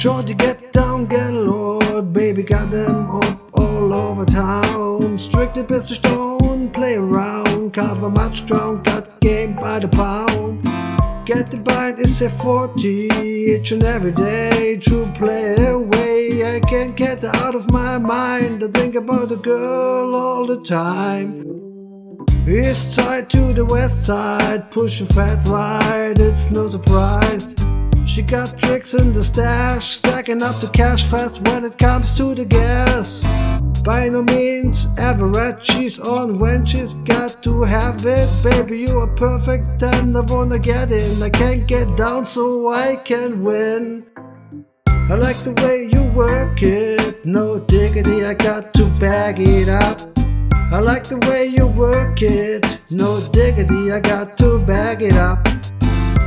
Shorty, get down, get low, baby, got them up all over town. Strictly business, don't play around. Cover much ground, got game by the pound. Get the bind, it's a 40, each and every day. True play away, I can't get out of my mind. I think about the girl all the time. East side to the west side, push a fat ride, it's no surprise. She got tricks in the stash, stacking up the cash fast when it comes to the gas. By no means average, she's on when she's got to have it. Baby, you are perfect and I wanna get in. I can't get down so I can win. I like the way you work it, no diggity, I got to bag it up. I like the way you work it, no diggity, I got to bag it up.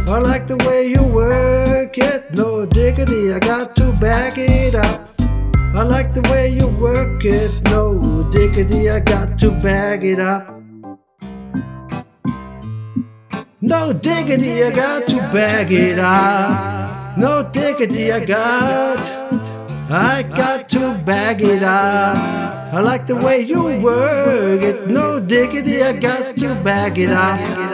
I like the way you work it, no diggity, I got to back it up. I like the way you work it, no diggity, I got to bag it up. No diggity, I got to bag it up. No diggity, I got, I got to bag it up. I like the way you work it, no diggity, I got to bag it up.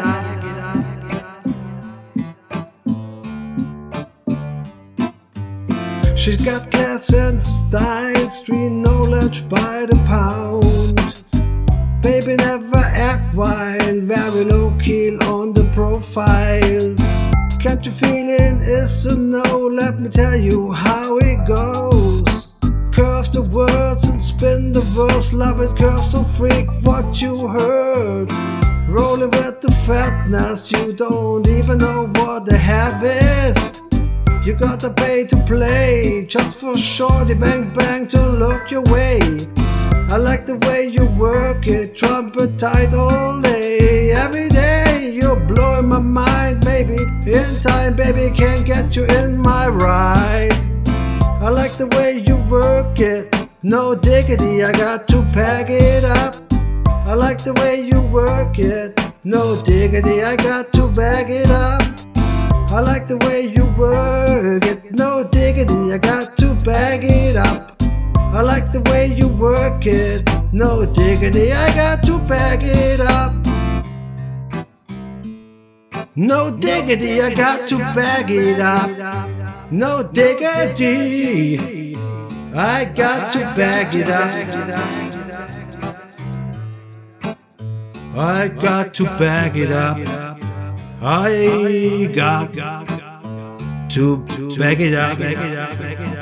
She's got class and style, street knowledge by the pound. Baby never act wild, very low key on the profile. Can't you feel it? It's a no, let me tell you how it goes. Curve the words and spin the verse, love it, girl, so freak what you heard. Rolling with the fatness, you don't even know what the have is. You gotta pay to play, just for shorty bang bang to look your way. I like the way you work it, trumpet tight all day. Every day you're blowing my mind, baby. In time, baby, can't get you in my ride. I like the way you work it, no diggity, I got to pack it up. I like the way you work it, no diggity, I got to bag it up. I like the way you work it, no diggity, I got to bag it up. I like the way you work it, no diggity, I got to bag it up. No diggity, I got to bag it up. No diggity, I got to bag it up. I got to bag it up. I got to back it up.